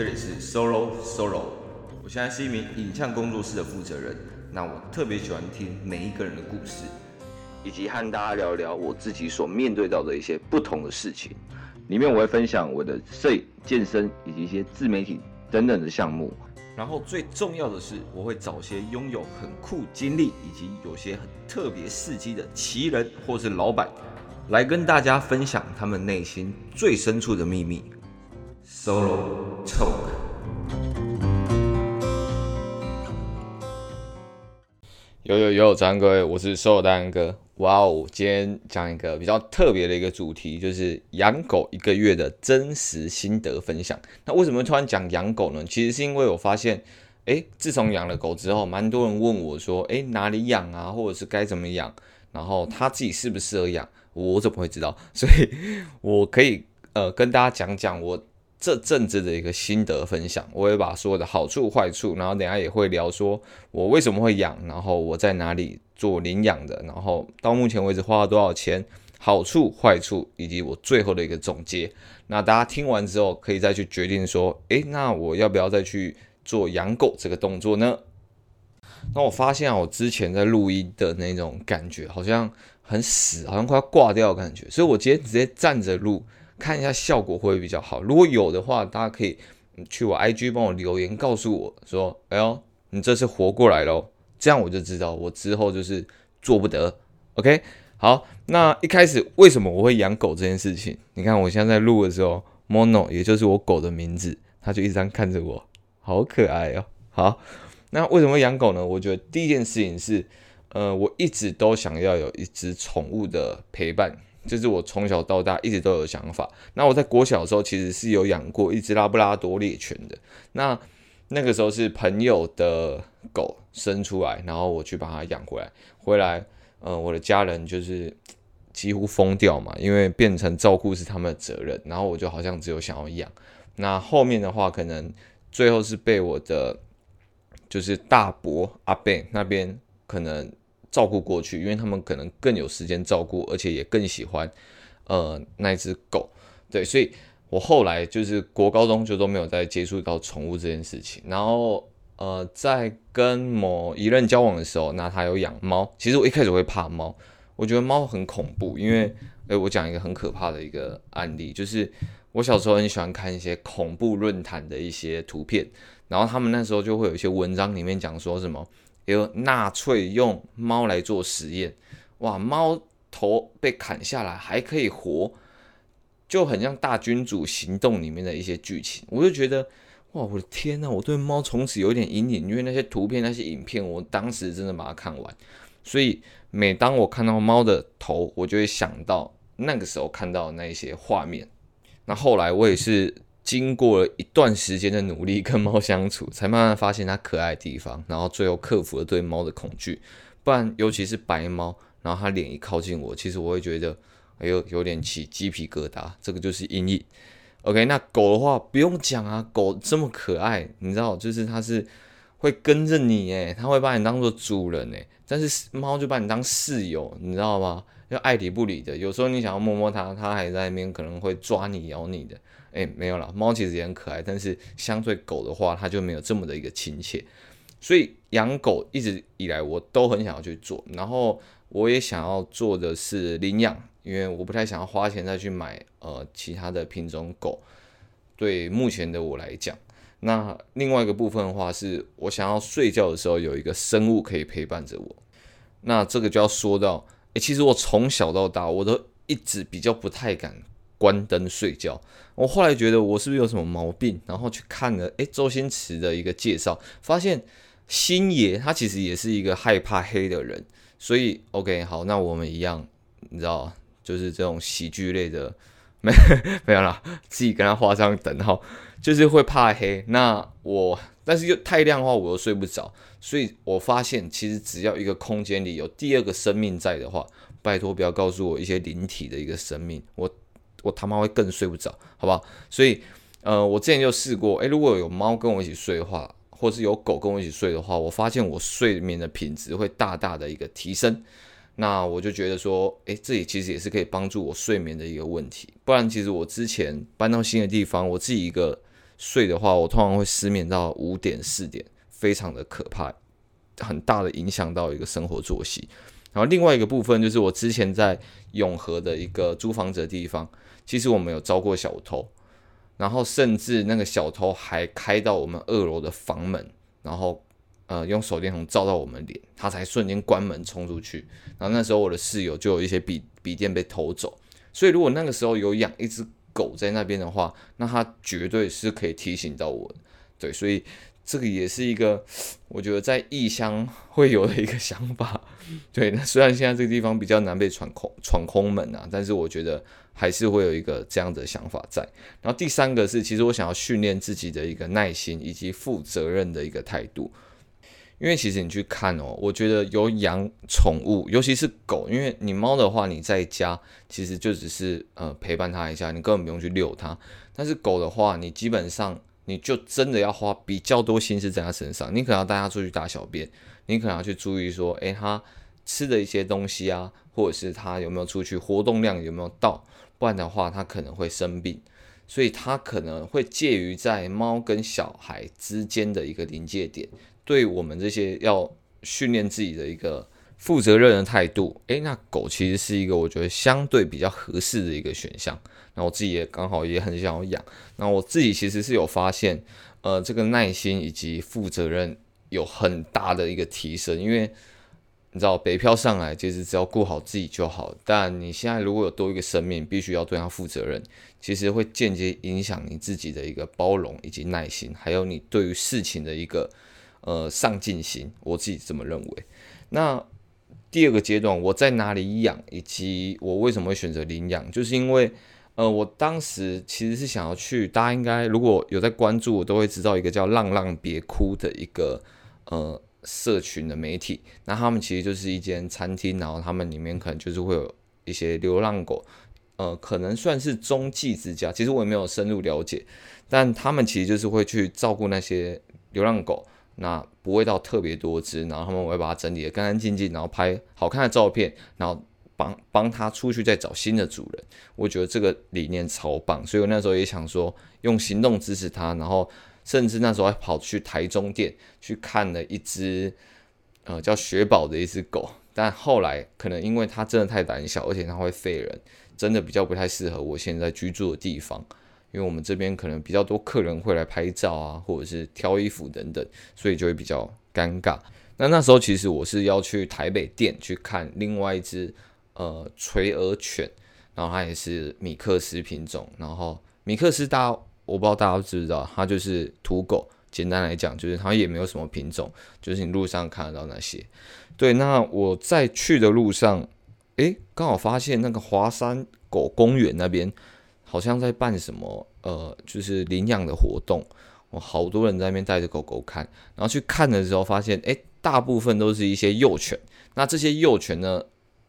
这里是 Solo Solo，我现在是一名影像工作室的负责人。那我特别喜欢听每一个人的故事，以及和大家聊聊我自己所面对到的一些不同的事情。里面我会分享我的摄影、健身以及一些自媒体等等的项目。然后最重要的是，我会找些拥有很酷经历以及有些很特别事迹的奇人或是老板，来跟大家分享他们内心最深处的秘密。Solo 有有有，早安各位，我是 Solo 大安哥。哇哦，今天讲一个比较特别的一个主题，就是养狗一个月的真实心得分享。那为什么突然讲养狗呢？其实是因为我发现，诶，自从养了狗之后，蛮多人问我说，诶，哪里养啊，或者是该怎么养，然后他自己适不适合养，我怎么会知道？所以我可以呃跟大家讲讲我。这阵子的一个心得分享，我会把所有的好处坏处，然后等下也会聊说我为什么会养，然后我在哪里做领养的，然后到目前为止花了多少钱，好处坏处，以及我最后的一个总结。那大家听完之后，可以再去决定说，诶，那我要不要再去做养狗这个动作呢？那我发现啊，我之前在录音的那种感觉好像很死，好像快要挂掉的感觉，所以我今天直接站着录。看一下效果会不会比较好，如果有的话，大家可以去我 IG 帮我留言告诉我说，哎呦，你这次活过来喽，这样我就知道我之后就是做不得。OK，好，那一开始为什么我会养狗这件事情？你看我现在在录的时候，Mono 也就是我狗的名字，它就一直这样看着我，好可爱哦。好，那为什么养狗呢？我觉得第一件事情是，呃，我一直都想要有一只宠物的陪伴。就是我从小到大一直都有想法。那我在国小的时候其实是有养过一只拉布拉多猎犬的。那那个时候是朋友的狗生出来，然后我去把它养回来。回来，呃，我的家人就是几乎疯掉嘛，因为变成照顾是他们的责任。然后我就好像只有想要养。那后面的话，可能最后是被我的就是大伯阿伯那边可能。照顾过去，因为他们可能更有时间照顾，而且也更喜欢，呃，那只狗，对，所以我后来就是国高中就都没有再接触到宠物这件事情。然后，呃，在跟某一任交往的时候，那他有养猫。其实我一开始会怕猫，我觉得猫很恐怖，因为，诶，我讲一个很可怕的一个案例，就是我小时候很喜欢看一些恐怖论坛的一些图片，然后他们那时候就会有一些文章里面讲说什么。有纳粹用猫来做实验，哇，猫头被砍下来还可以活，就很像大君主行动里面的一些剧情。我就觉得，哇，我的天呐，我对猫从此有点阴影，因为那些图片、那些影片，我当时真的把它看完。所以每当我看到猫的头，我就会想到那个时候看到那些画面。那后来我也是。经过了一段时间的努力跟猫相处，才慢慢发现它可爱的地方，然后最后克服了对猫的恐惧。不然，尤其是白猫，然后它脸一靠近我，其实我会觉得，哎呦，有点起鸡皮疙瘩。这个就是阴影。OK，那狗的话不用讲啊，狗这么可爱，你知道，就是它是会跟着你，诶，它会把你当做主人，诶，但是猫就把你当室友，你知道吗？要爱理不理的，有时候你想要摸摸它，它还在那边可能会抓你、咬你的。诶，没有啦，猫其实也很可爱，但是相对狗的话，它就没有这么的一个亲切。所以养狗一直以来我都很想要去做，然后我也想要做的是领养，因为我不太想要花钱再去买呃其他的品种狗。对目前的我来讲，那另外一个部分的话，是我想要睡觉的时候有一个生物可以陪伴着我。那这个就要说到，诶，其实我从小到大我都一直比较不太敢。关灯睡觉，我后来觉得我是不是有什么毛病？然后去看了，诶，周星驰的一个介绍，发现星爷他其实也是一个害怕黑的人，所以 OK 好，那我们一样，你知道，就是这种喜剧类的，没 没有啦，自己跟他画上等号，就是会怕黑。那我但是又太亮的话，我又睡不着，所以我发现其实只要一个空间里有第二个生命在的话，拜托不要告诉我一些灵体的一个生命，我。我他妈会更睡不着，好不好？所以，呃，我之前就试过，诶，如果有猫跟我一起睡的话，或是有狗跟我一起睡的话，我发现我睡眠的品质会大大的一个提升。那我就觉得说，诶，这里其实也是可以帮助我睡眠的一个问题。不然，其实我之前搬到新的地方，我自己一个睡的话，我通常会失眠到五点四点，非常的可怕，很大的影响到一个生活作息。然后另外一个部分就是我之前在永和的一个租房子的地方，其实我们有招过小偷，然后甚至那个小偷还开到我们二楼的房门，然后呃用手电筒照到我们脸，他才瞬间关门冲出去。然后那时候我的室友就有一些笔笔电被偷走，所以如果那个时候有养一只狗在那边的话，那它绝对是可以提醒到我的。对，所以。这个也是一个，我觉得在异乡会有的一个想法。对，那虽然现在这个地方比较难被闯空闯空门啊，但是我觉得还是会有一个这样的想法在。然后第三个是，其实我想要训练自己的一个耐心以及负责任的一个态度。因为其实你去看哦，我觉得有养宠物，尤其是狗，因为你猫的话，你在家其实就只是呃陪伴它一下，你根本不用去遛它。但是狗的话，你基本上。你就真的要花比较多心思在它身上，你可能要带它出去大小便，你可能要去注意说，诶，它吃的一些东西啊，或者是它有没有出去活动量有没有到，不然的话它可能会生病，所以它可能会介于在猫跟小孩之间的一个临界点，对我们这些要训练自己的一个。负责任的态度，诶，那狗其实是一个我觉得相对比较合适的一个选项。那我自己也刚好也很想要养。那我自己其实是有发现，呃，这个耐心以及负责任有很大的一个提升。因为你知道北漂上来，其实只要顾好自己就好。但你现在如果有多一个生命，必须要对它负责任，其实会间接影响你自己的一个包容以及耐心，还有你对于事情的一个呃上进心。我自己这么认为。那第二个阶段，我在哪里养，以及我为什么会选择领养，就是因为，呃，我当时其实是想要去，大家应该如果有在关注，我都会知道一个叫“浪浪别哭”的一个呃社群的媒体。那他们其实就是一间餐厅，然后他们里面可能就是会有一些流浪狗，呃，可能算是中继之家。其实我也没有深入了解，但他们其实就是会去照顾那些流浪狗。那不会到特别多只，然后他们会把它整理的干干净净，然后拍好看的照片，然后帮帮他出去再找新的主人。我觉得这个理念超棒，所以我那时候也想说用行动支持他，然后甚至那时候还跑去台中店去看了一只呃叫雪宝的一只狗，但后来可能因为它真的太胆小，而且它会吠人，真的比较不太适合我现在居住的地方。因为我们这边可能比较多客人会来拍照啊，或者是挑衣服等等，所以就会比较尴尬。那那时候其实我是要去台北店去看另外一只呃垂耳犬，然后它也是米克斯品种。然后米克斯大家我不知道大家知不知道，它就是土狗。简单来讲，就是它也没有什么品种，就是你路上看得到那些。对，那我在去的路上，诶，刚好发现那个华山狗公园那边。好像在办什么呃，就是领养的活动，我好多人在那边带着狗狗看，然后去看的时候发现，诶，大部分都是一些幼犬。那这些幼犬呢，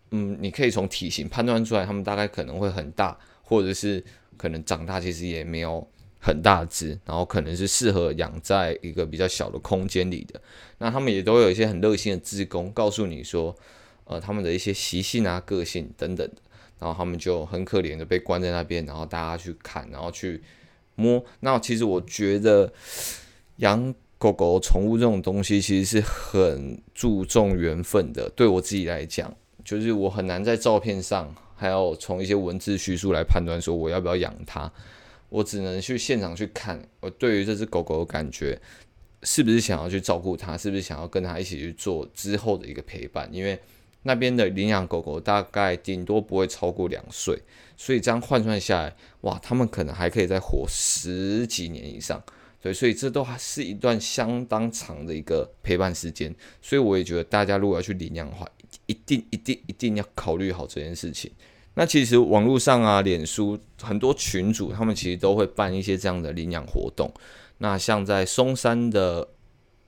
嗯，你可以从体型判断出来，它们大概可能会很大，或者是可能长大其实也没有很大只，然后可能是适合养在一个比较小的空间里的。那他们也都有一些很热心的志工，告诉你说，呃，他们的一些习性啊、个性等等的。然后他们就很可怜的被关在那边，然后大家去看，然后去摸。那其实我觉得养狗狗宠物这种东西，其实是很注重缘分的。对我自己来讲，就是我很难在照片上，还有从一些文字叙述来判断说我要不要养它。我只能去现场去看，我对于这只狗狗的感觉，是不是想要去照顾它，是不是想要跟它一起去做之后的一个陪伴，因为。那边的领养狗狗大概顶多不会超过两岁，所以这样换算下来，哇，他们可能还可以再活十几年以上，对，所以这都还是一段相当长的一个陪伴时间。所以我也觉得大家如果要去领养的话，一定一定一定要考虑好这件事情。那其实网络上啊，脸书很多群主，他们其实都会办一些这样的领养活动。那像在松山的。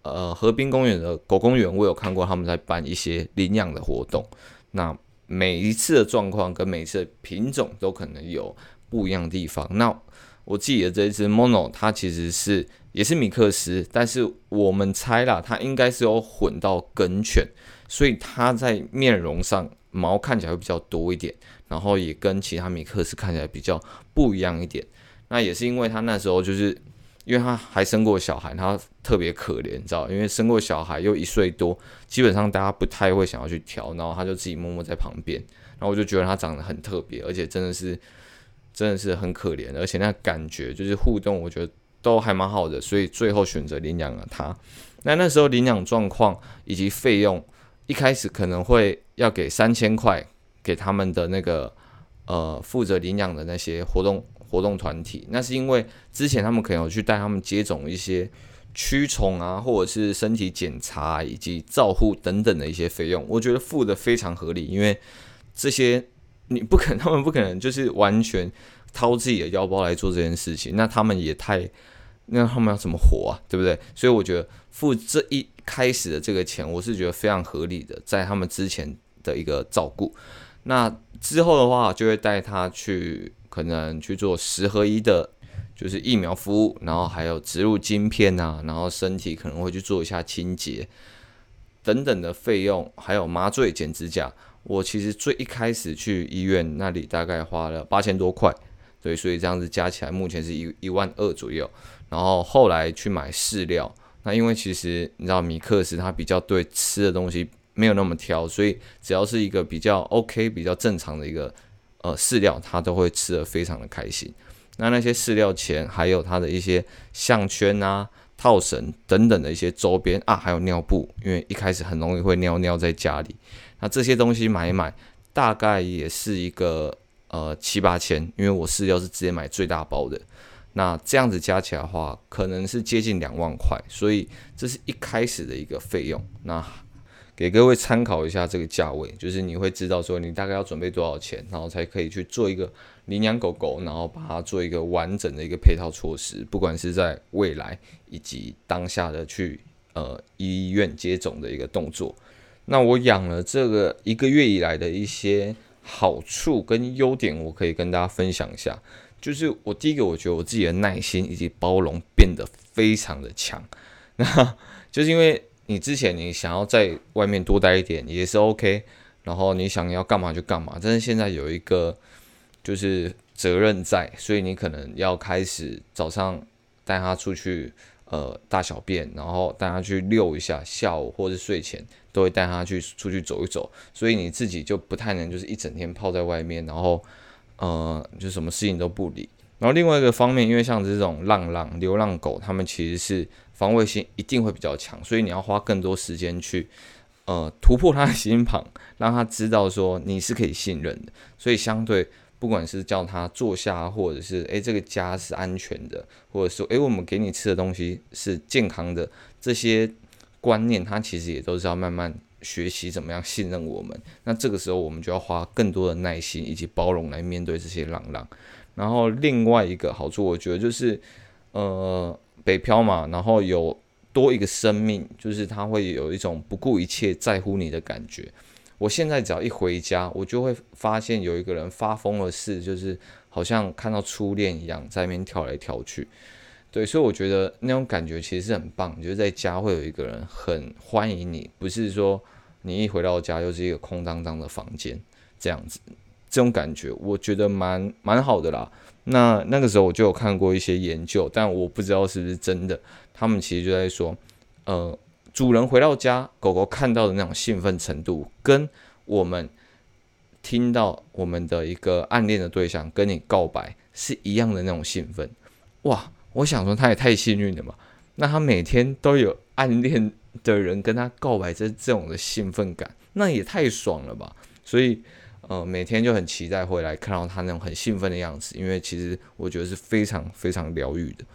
呃，河滨公园的狗公园，我有看过他们在办一些领养的活动。那每一次的状况跟每一次的品种都可能有不一样的地方。那我记得这一只 Mono，它其实是也是米克斯，但是我们猜啦，它应该是有混到梗犬，所以它在面容上毛看起来会比较多一点，然后也跟其他米克斯看起来比较不一样一点。那也是因为它那时候就是。因为他还生过小孩，他特别可怜，你知道？因为生过小孩又一岁多，基本上大家不太会想要去挑，然后他就自己默默在旁边。然后我就觉得他长得很特别，而且真的是真的是很可怜，而且那感觉就是互动，我觉得都还蛮好的，所以最后选择领养了他。那那时候领养状况以及费用，一开始可能会要给三千块给他们的那个呃负责领养的那些活动。活动团体，那是因为之前他们可能有去带他们接种一些驱虫啊，或者是身体检查以及照护等等的一些费用，我觉得付得非常合理，因为这些你不可能，他们不可能就是完全掏自己的腰包来做这件事情，那他们也太，那他们要怎么活啊，对不对？所以我觉得付这一开始的这个钱，我是觉得非常合理的，在他们之前的一个照顾，那之后的话就会带他去。可能去做十合一的，就是疫苗服务，然后还有植入晶片啊，然后身体可能会去做一下清洁等等的费用，还有麻醉、剪指甲。我其实最一开始去医院那里大概花了八千多块，对，所以这样子加起来目前是一一万二左右。然后后来去买饲料，那因为其实你知道米克斯他比较对吃的东西没有那么挑，所以只要是一个比较 OK、比较正常的一个。呃，饲料它都会吃得非常的开心。那那些饲料钱，还有它的一些项圈啊、套绳等等的一些周边啊，还有尿布，因为一开始很容易会尿尿在家里。那这些东西买一买，大概也是一个呃七八千，因为我饲料是直接买最大包的。那这样子加起来的话，可能是接近两万块，所以这是一开始的一个费用。那给各位参考一下这个价位，就是你会知道说你大概要准备多少钱，然后才可以去做一个领养狗狗，然后把它做一个完整的一个配套措施，不管是在未来以及当下的去呃医院接种的一个动作。那我养了这个一个月以来的一些好处跟优点，我可以跟大家分享一下。就是我第一个，我觉得我自己的耐心以及包容变得非常的强，那就是因为。你之前你想要在外面多待一点也是 OK，然后你想要干嘛就干嘛，但是现在有一个就是责任在，所以你可能要开始早上带他出去呃大小便，然后带他去遛一下，下午或是睡前都会带他去出去走一走，所以你自己就不太能就是一整天泡在外面，然后呃就什么事情都不理。然后另外一个方面，因为像这种浪浪流浪狗，它们其实是。防卫性一定会比较强，所以你要花更多时间去，呃，突破他的心防，让他知道说你是可以信任的。所以相对，不管是叫他坐下，或者是诶这个家是安全的，或者说诶我们给你吃的东西是健康的，这些观念他其实也都是要慢慢学习怎么样信任我们。那这个时候我们就要花更多的耐心以及包容来面对这些浪浪。然后另外一个好处，我觉得就是，呃。北漂嘛，然后有多一个生命，就是他会有一种不顾一切在乎你的感觉。我现在只要一回家，我就会发现有一个人发疯的事，就是好像看到初恋一样，在那边跳来跳去。对，所以我觉得那种感觉其实是很棒，就是在家会有一个人很欢迎你，不是说你一回到家又是一个空荡荡的房间这样子。这种感觉我觉得蛮蛮好的啦。那那个时候我就有看过一些研究，但我不知道是不是真的。他们其实就在说，呃，主人回到家，狗狗看到的那种兴奋程度，跟我们听到我们的一个暗恋的对象跟你告白是一样的那种兴奋。哇，我想说他也太幸运了嘛。那他每天都有暗恋的人跟他告白，这这种的兴奋感，那也太爽了吧。所以。呃，每天就很期待回来看到他那种很兴奋的样子，因为其实我觉得是非常非常疗愈的。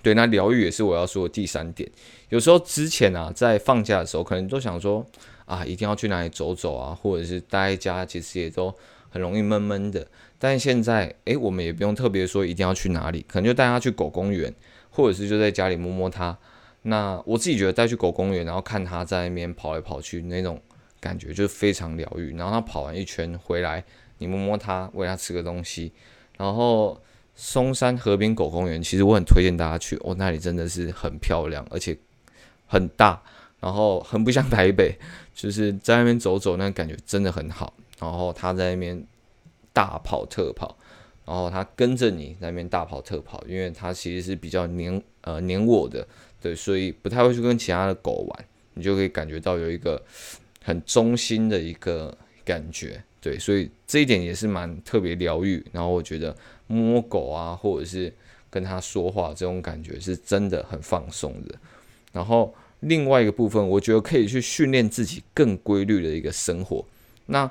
对，那疗愈也是我要说的第三点。有时候之前啊，在放假的时候，可能都想说啊，一定要去哪里走走啊，或者是待在家，其实也都很容易闷闷的。但现在，诶，我们也不用特别说一定要去哪里，可能就带他去狗公园，或者是就在家里摸摸他。那我自己觉得带去狗公园，然后看他在那边跑来跑去那种。感觉就是非常疗愈，然后他跑完一圈回来，你摸摸他，喂他吃个东西，然后松山河边狗公园，其实我很推荐大家去。哦，那里真的是很漂亮，而且很大，然后很不像台北，就是在那边走走，那感觉真的很好。然后他在那边大跑特跑，然后它跟着你在那边大跑特跑，因为它其实是比较黏呃黏我的，对，所以不太会去跟其他的狗玩，你就可以感觉到有一个很忠心的一个感觉，对，所以这一点也是蛮特别疗愈。然后我觉得摸狗啊，或者是跟它说话这种感觉是真的很放松的。然后另外一个部分，我觉得可以去训练自己更规律的一个生活。那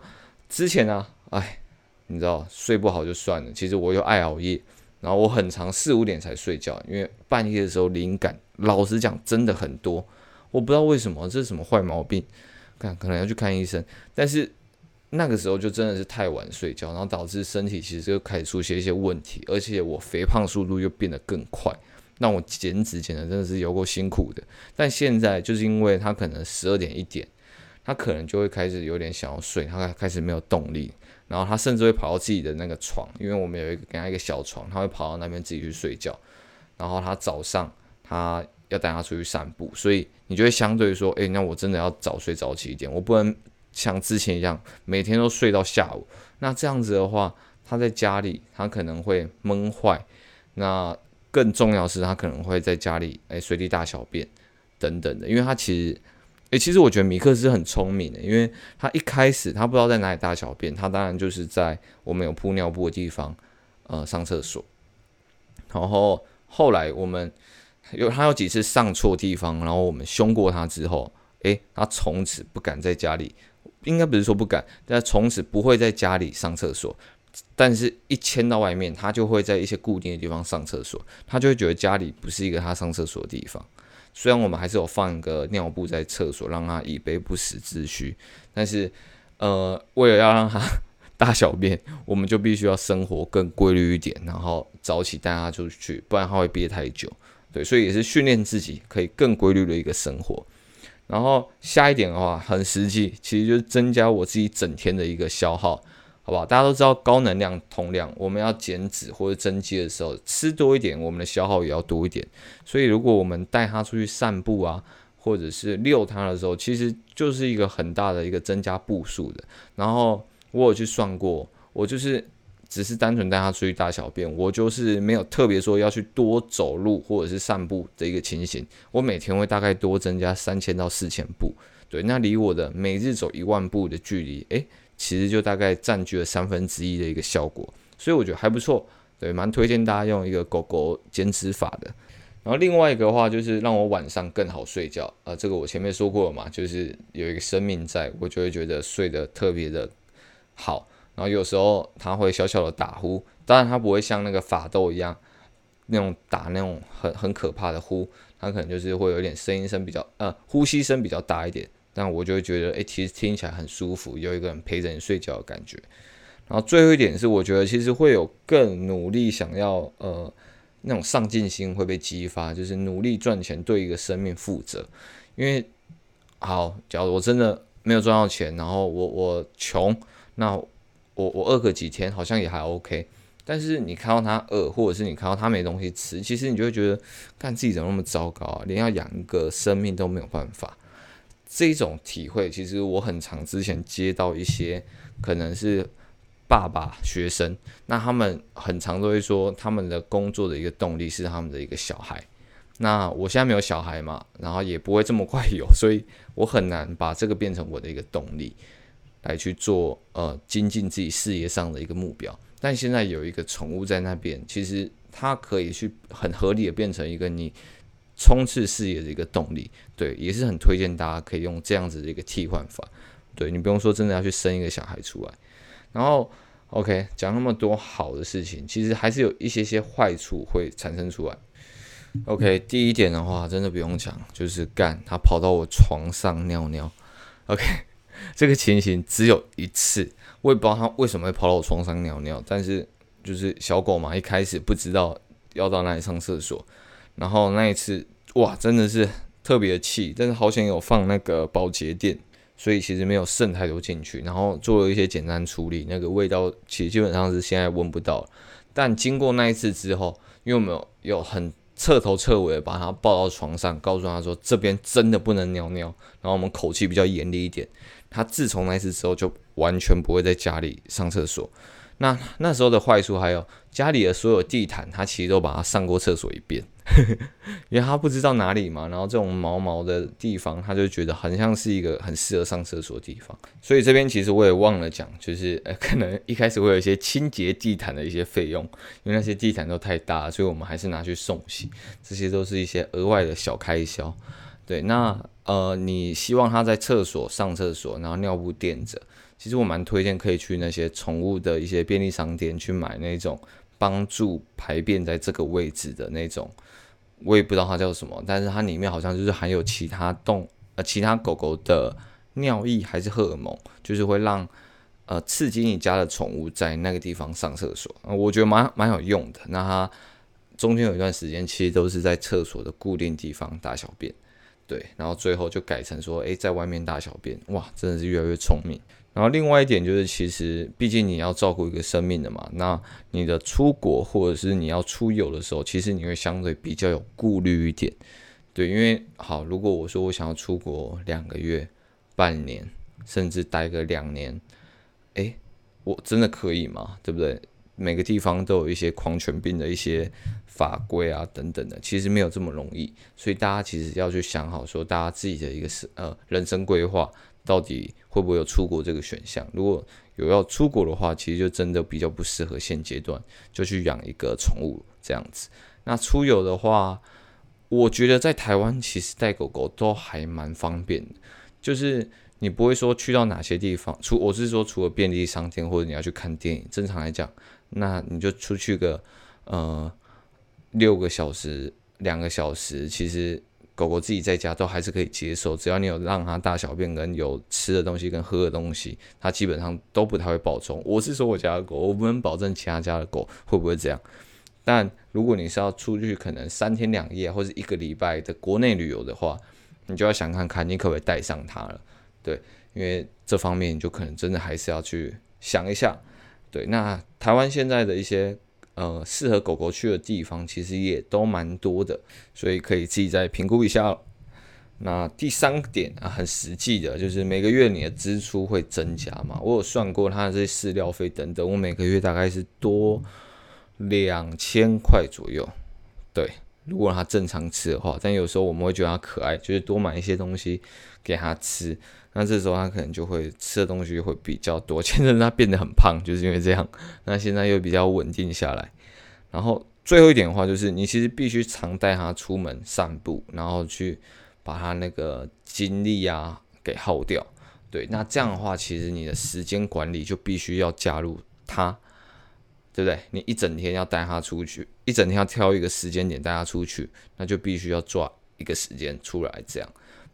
之前呢、啊，哎，你知道睡不好就算了，其实我又爱熬夜，然后我很长四五点才睡觉，因为半夜的时候灵感，老实讲真的很多，我不知道为什么，这是什么坏毛病，看可能要去看医生。但是那个时候就真的是太晚睡觉，然后导致身体其实就开始出现一些问题，而且我肥胖速度又变得更快，让我减脂减的真的是有够辛苦的。但现在就是因为他可能十二点一点。他可能就会开始有点想要睡，他开始没有动力，然后他甚至会跑到自己的那个床，因为我们有一个给他一个小床，他会跑到那边自己去睡觉。然后他早上他要带他出去散步，所以你就会相对说，诶，那我真的要早睡早起一点，我不能像之前一样每天都睡到下午。那这样子的话，他在家里他可能会闷坏，那更重要是他可能会在家里诶随地大小便等等的，因为他其实。诶、其实我觉得米克斯很聪明的，因为他一开始他不知道在哪里大小便，他当然就是在我们有铺尿布的地方，呃，上厕所。然后后来我们有他有几次上错地方，然后我们凶过他之后，诶、他从此不敢在家里，应该不是说不敢，但从此不会在家里上厕所。但是，一迁到外面，他就会在一些固定的地方上厕所，他就会觉得家里不是一个他上厕所的地方。虽然我们还是有放一个尿布在厕所，让他以备不时之需，但是，呃，为了要让他 大小便，我们就必须要生活更规律一点，然后早起带他出去，不然他会憋太久。对，所以也是训练自己可以更规律的一个生活。然后下一点的话，很实际，其实就是增加我自己整天的一个消耗。好不好？大家都知道高能量通量，我们要减脂或者增肌的时候，吃多一点，我们的消耗也要多一点。所以，如果我们带它出去散步啊，或者是遛它的时候，其实就是一个很大的一个增加步数的。然后我有去算过，我就是只是单纯带它出去大小便，我就是没有特别说要去多走路或者是散步的一个情形。我每天会大概多增加三千到四千步，对，那离我的每日走一万步的距离，诶。其实就大概占据了三分之一的一个效果，所以我觉得还不错，对，蛮推荐大家用一个狗狗减脂法的。然后另外一个话就是让我晚上更好睡觉，呃，这个我前面说过了嘛，就是有一个生命在，我就会觉得睡得特别的好。然后有时候它会小小的打呼，当然它不会像那个法斗一样那种打那种很很可怕的呼，它可能就是会有点声音声比较呃呼吸声比较大一点。但我就会觉得，哎、欸，其实听起来很舒服，有一个人陪着你睡觉的感觉。然后最后一点是，我觉得其实会有更努力想要，呃，那种上进心会被激发，就是努力赚钱，对一个生命负责。因为，好，假如我真的没有赚到钱，然后我我穷，那我我饿个几天好像也还 OK。但是你看到他饿，或者是你看到他没东西吃，其实你就会觉得，看自己怎么那么糟糕啊，连要养一个生命都没有办法。这种体会，其实我很常之前接到一些可能是爸爸学生，那他们很常都会说，他们的工作的一个动力是他们的一个小孩。那我现在没有小孩嘛，然后也不会这么快有，所以我很难把这个变成我的一个动力来去做呃精进自己事业上的一个目标。但现在有一个宠物在那边，其实它可以去很合理的变成一个你。冲刺事业的一个动力，对，也是很推荐大家可以用这样子的一个替换法，对，你不用说真的要去生一个小孩出来，然后 OK 讲那么多好的事情，其实还是有一些些坏处会产生出来。OK，第一点的话真的不用讲，就是干他跑到我床上尿尿。OK，这个情形只有一次，我也不知道他为什么会跑到我床上尿尿，但是就是小狗嘛，一开始不知道要到哪里上厕所。然后那一次，哇，真的是特别气，但是好险有放那个保洁垫，所以其实没有渗太多进去。然后做了一些简单处理，那个味道其实基本上是现在闻不到了。但经过那一次之后，因为我们有很彻头彻尾把它抱到床上，告诉他说这边真的不能尿尿，然后我们口气比较严厉一点。他自从那次之后，就完全不会在家里上厕所。那那时候的坏处还有家里的所有地毯，他其实都把它上过厕所一遍。因为他不知道哪里嘛，然后这种毛毛的地方，他就觉得很像是一个很适合上厕所的地方。所以这边其实我也忘了讲，就是呃，可能一开始会有一些清洁地毯的一些费用，因为那些地毯都太大，所以我们还是拿去送洗。这些都是一些额外的小开销。对，那呃，你希望它在厕所上厕所，然后尿布垫着，其实我蛮推荐可以去那些宠物的一些便利商店去买那种帮助排便在这个位置的那种。我也不知道它叫什么，但是它里面好像就是含有其他动呃其他狗狗的尿液还是荷尔蒙，就是会让呃刺激你家的宠物在那个地方上厕所，呃，我觉得蛮蛮有用的。那它中间有一段时间其实都是在厕所的固定地方大小便，对，然后最后就改成说，诶，在外面大小便，哇，真的是越来越聪明。然后另外一点就是，其实毕竟你要照顾一个生命的嘛，那你的出国或者是你要出游的时候，其实你会相对比较有顾虑一点，对，因为好，如果我说我想要出国两个月、半年，甚至待个两年，诶，我真的可以吗？对不对？每个地方都有一些狂犬病的一些法规啊等等的，其实没有这么容易，所以大家其实要去想好，说大家自己的一个是呃人生规划。到底会不会有出国这个选项？如果有要出国的话，其实就真的比较不适合现阶段就去养一个宠物这样子。那出游的话，我觉得在台湾其实带狗狗都还蛮方便的，就是你不会说去到哪些地方，除我是说除了便利商店或者你要去看电影，正常来讲，那你就出去个呃六个小时、两个小时，其实。狗狗自己在家都还是可以接受，只要你有让它大小便跟有吃的东西跟喝的东西，它基本上都不太会暴冲。我是说我家的狗，我不能保证其他家的狗会不会这样。但如果你是要出去可能三天两夜或者一个礼拜的国内旅游的话，你就要想看看你可不可以带上它了。对，因为这方面你就可能真的还是要去想一下。对，那台湾现在的一些。呃，适合狗狗去的地方其实也都蛮多的，所以可以自己再评估一下。那第三点啊，很实际的，就是每个月你的支出会增加嘛？我有算过它的这些饲料费等等，我每个月大概是多两千块左右。对，如果它正常吃的话，但有时候我们会觉得它可爱，就是多买一些东西给它吃。那这时候它可能就会吃的东西会比较多，现在它变得很胖，就是因为这样。那现在又比较稳定下来。然后最后一点的话，就是你其实必须常带它出门散步，然后去把它那个精力啊给耗掉。对，那这样的话，其实你的时间管理就必须要加入它，对不对？你一整天要带它出去，一整天要挑一个时间点带它出去，那就必须要抓一个时间出来这样。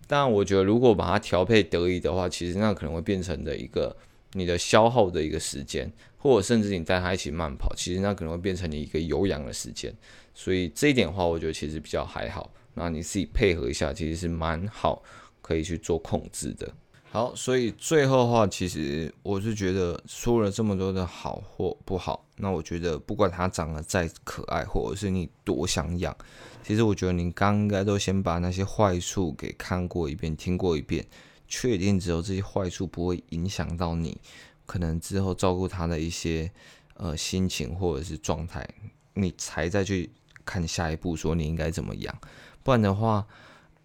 但我觉得，如果把它调配得宜的话，其实那可能会变成的一个你的消耗的一个时间，或者甚至你带它一起慢跑，其实那可能会变成你一个有氧的时间。所以这一点的话，我觉得其实比较还好。那你自己配合一下，其实是蛮好，可以去做控制的。好，所以最后的话，其实我是觉得说了这么多的好或不好，那我觉得不管它长得再可爱，或者是你多想养。其实我觉得你刚应该都先把那些坏处给看过一遍、听过一遍，确定只有这些坏处不会影响到你，可能之后照顾他的一些呃心情或者是状态，你才再去看下一步说你应该怎么养。不然的话，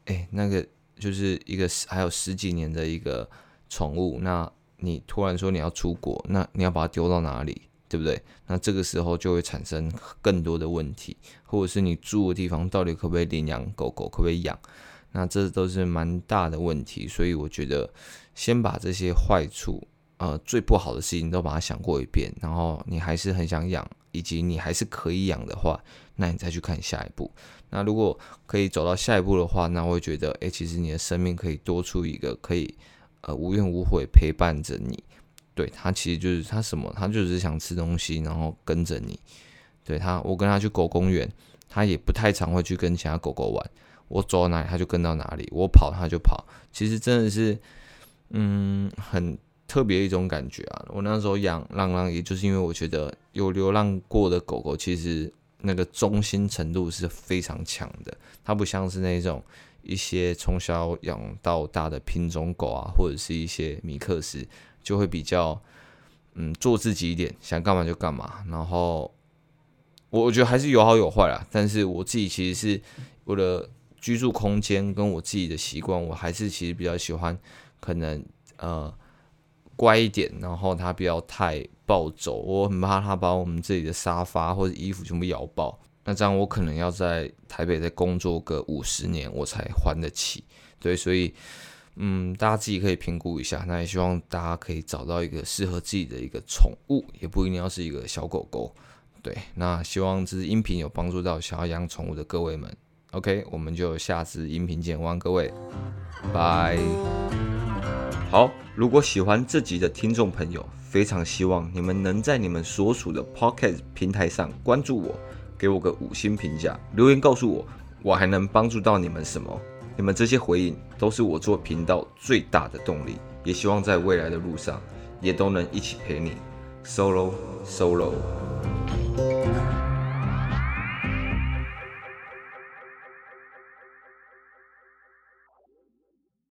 哎，那个就是一个还有十几年的一个宠物，那你突然说你要出国，那你要把它丢到哪里？对不对？那这个时候就会产生更多的问题，或者是你住的地方到底可不可以领养狗狗，可不可以养？那这都是蛮大的问题。所以我觉得先把这些坏处，呃，最不好的事情都把它想过一遍，然后你还是很想养，以及你还是可以养的话，那你再去看下一步。那如果可以走到下一步的话，那我会觉得，诶，其实你的生命可以多出一个可以，呃，无怨无悔陪伴着你。对，他其实就是他什么，他就是想吃东西，然后跟着你。对他，我跟他去狗公园，他也不太常会去跟其他狗狗玩。我走到哪里，他就跟到哪里；我跑，他就跑。其实真的是，嗯，很特别一种感觉啊。我那时候养浪浪，也就是因为我觉得有流浪过的狗狗，其实那个忠心程度是非常强的。它不像是那种一些从小养到大的品种狗啊，或者是一些米克斯。就会比较，嗯，做自己一点，想干嘛就干嘛。然后我我觉得还是有好有坏啦，但是我自己其实是为了居住空间跟我自己的习惯，我还是其实比较喜欢可能呃乖一点，然后他不要太暴走，我很怕他把我们这里的沙发或者衣服全部咬爆。那这样我可能要在台北再工作个五十年，我才还得起。对，所以，嗯，大家自己可以评估一下。那也希望大家可以找到一个适合自己的一个宠物，也不一定要是一个小狗狗。对，那希望这支音频有帮助到想要养宠物的各位们。OK，我们就下次音频见，望各位，拜。好，如果喜欢这集的听众朋友，非常希望你们能在你们所属的 Podcast 平台上关注我。给我个五星评价，留言告诉我，我还能帮助到你们什么？你们这些回应都是我做频道最大的动力，也希望在未来的路上也都能一起陪你，Solo Solo。